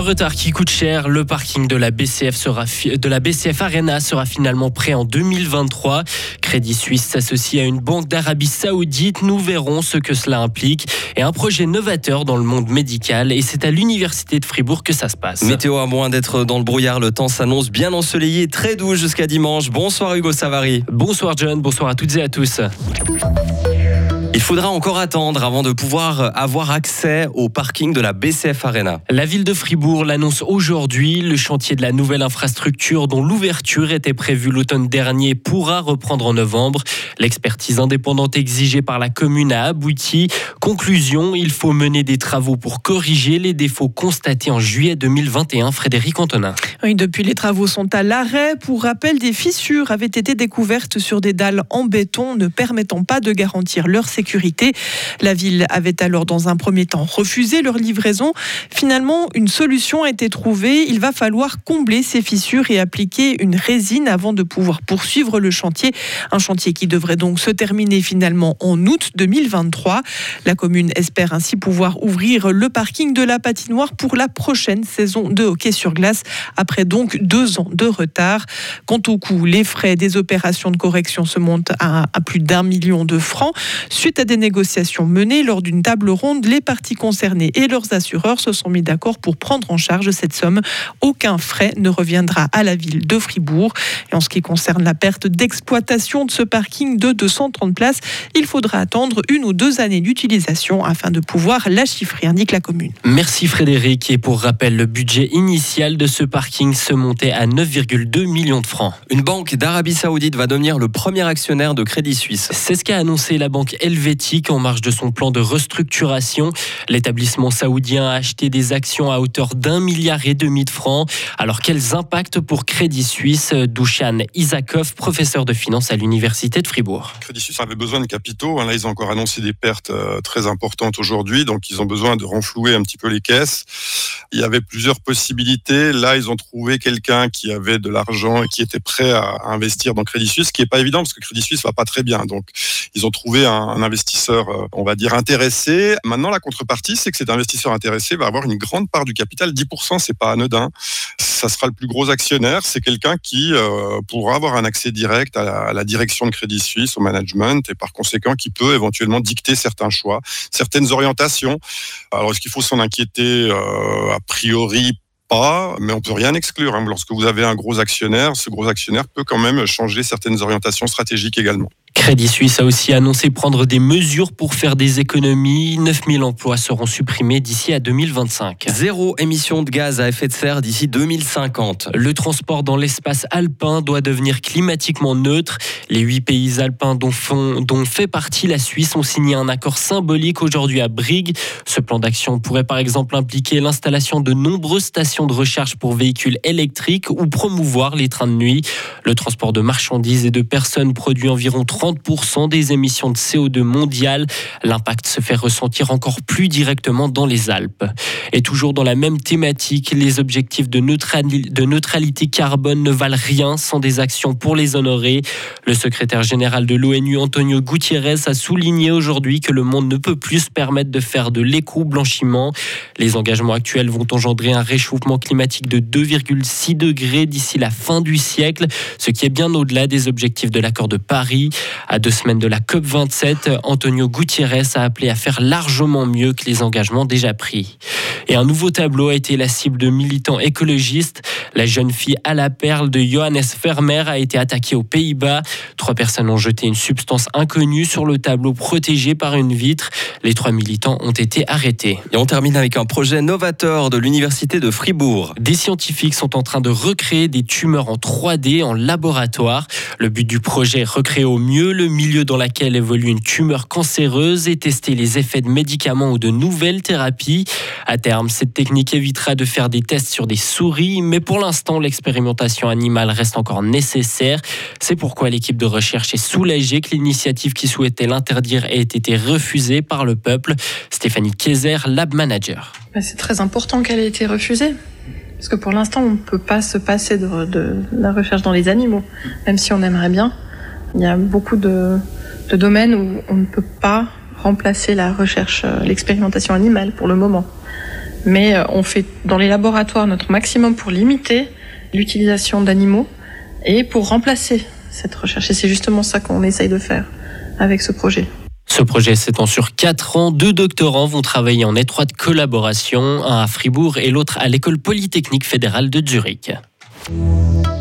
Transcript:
Un retard qui coûte cher. Le parking de la BCF sera de la BCF Arena sera finalement prêt en 2023. Crédit Suisse s'associe à une banque d'Arabie Saoudite. Nous verrons ce que cela implique et un projet novateur dans le monde médical. Et c'est à l'université de Fribourg que ça se passe. Météo à moins d'être dans le brouillard, le temps s'annonce bien ensoleillé, très doux jusqu'à dimanche. Bonsoir Hugo Savary. Bonsoir John. Bonsoir à toutes et à tous. Il faudra encore attendre avant de pouvoir avoir accès au parking de la BCF Arena. La ville de Fribourg l'annonce aujourd'hui. Le chantier de la nouvelle infrastructure dont l'ouverture était prévue l'automne dernier pourra reprendre en novembre. L'expertise indépendante exigée par la commune a abouti. Conclusion, il faut mener des travaux pour corriger les défauts constatés en juillet 2021. Frédéric Antonin. Oui, depuis les travaux sont à l'arrêt. Pour rappel, des fissures avaient été découvertes sur des dalles en béton ne permettant pas de garantir leur sécurité la ville avait alors dans un premier temps refusé leur livraison. Finalement, une solution a été trouvée. Il va falloir combler ces fissures et appliquer une résine avant de pouvoir poursuivre le chantier. Un chantier qui devrait donc se terminer finalement en août 2023. La commune espère ainsi pouvoir ouvrir le parking de la patinoire pour la prochaine saison de hockey sur glace, après donc deux ans de retard. Quant au coût, les frais des opérations de correction se montent à, plus d'un million de francs. À des négociations menées lors d'une table ronde, les parties concernées et leurs assureurs se sont mis d'accord pour prendre en charge cette somme. Aucun frais ne reviendra à la ville de Fribourg. Et en ce qui concerne la perte d'exploitation de ce parking de 230 places, il faudra attendre une ou deux années d'utilisation afin de pouvoir la chiffrer, indique la commune. Merci Frédéric. Et pour rappel, le budget initial de ce parking se montait à 9,2 millions de francs. Une banque d'Arabie Saoudite va devenir le premier actionnaire de Crédit Suisse. C'est ce qu'a annoncé la banque LV helvétique en marge de son plan de restructuration. L'établissement saoudien a acheté des actions à hauteur d'un milliard et demi de francs. Alors quels impacts pour Crédit Suisse? Douchan Isakov, professeur de finance à l'université de Fribourg. Crédit Suisse avait besoin de capitaux. Là, ils ont encore annoncé des pertes euh, très importantes aujourd'hui, donc ils ont besoin de renflouer un petit peu les caisses. Il y avait plusieurs possibilités. Là, ils ont trouvé quelqu'un qui avait de l'argent et qui était prêt à investir dans Crédit Suisse, ce qui n'est pas évident parce que Crédit Suisse va pas très bien. Donc, ils ont trouvé un, un investisseur, euh, on va dire, intéressé. Maintenant, la contrepartie, c'est que cet investisseur intéressé va avoir une grande part du capital. 10%, c'est pas anodin. Ça sera le plus gros actionnaire. C'est quelqu'un qui euh, pourra avoir un accès direct à la, direction de Crédit Suisse, au management, et par conséquent, qui peut éventuellement dicter certains choix, certaines orientations. Alors, est-ce qu'il faut s'en inquiéter? Euh, A priori, pas, mais on peut rien exclure. Hein. Lorsque vous avez un gros actionnaire, ce gros actionnaire peut quand même changer certaines orientations stratégiques également. Crédit Suisse a aussi annoncé prendre des mesures pour faire des économies. 9000 emplois seront supprimés d'ici à 2025. Zéro émission de gaz à effet de serre d'ici 2050. Le transport dans l'espace alpin doit devenir climatiquement neutre. Les huit pays alpins dont, dont fait partie la Suisse ont signé un accord symbolique aujourd'hui à Brigue. Ce plan d'action pourrait par exemple impliquer l'installation de nombreuses stations de recharge pour véhicules électriques ou promouvoir les trains de nuit. Le transport de marchandises et de personnes produit environ 30% des émissions de CO2 mondiales. L'impact se fait ressentir encore plus directement dans les Alpes. Et toujours dans la même thématique, les objectifs de, neutralité carbone ne valent rien sans des actions pour les honorer. Le secrétaire général de l'ONU, Antonio Gutiérrez, a souligné aujourd'hui que le monde ne peut plus se permettre de faire de l'éco-blanchiment. Les engagements actuels vont engendrer un réchauffement climatique de 2,6 degrés d'ici la fin du siècle, ce qui est bien au-delà des objectifs de l'accord de Paris. À deux semaines de la COP27, Antonio Gutiérrez a appelé à faire largement mieux que les engagements déjà pris. Et un nouveau tableau a été la cible de militants écologistes. La jeune fille à la perle de Johannes Vermeer a été attaquée aux Pays-Bas. Trois personnes ont jeté une substance inconnue sur le tableau protégé par une vitre. Les trois militants ont été arrêtés. Et on termine avec un projet novateur de l'université de Fribourg. Des scientifiques sont en train de recréer des tumeurs en 3D en laboratoire. Le but du projet est recréer au mieux le milieu dans lequel évolue une tumeur cancéreuse et tester les effets de médicaments ou de nouvelles thérapies. À terme, cette technique évitera de faire des tests sur des souris, mais pour l'instant, l'expérimentation animale reste encore nécessaire. C'est pourquoi l'équipe de recherche est soulagée que l'initiative qui souhaitait l'interdire ait été refusée par le peuple. Stéphanie Kaiser, lab manager. Bah, c'est très important qu'elle ait été refusée. Parce que pour l'instant, on ne peut pas se passer de, de, la recherche dans les animaux, même si on aimerait bien. Il y a beaucoup de, domaines où on ne peut pas remplacer la recherche, euh, l'expérimentation animale pour le moment. Mais euh, on fait dans les laboratoires notre maximum pour limiter l'utilisation d'animaux et pour remplacer cette recherche. Et c'est justement ça qu'on essaye de faire avec ce projet. Ce projet s'étend sur 4 ans. Deux doctorants vont travailler en étroite collaboration, un à Fribourg et l'autre à l'école polytechnique fédérale de Zurich.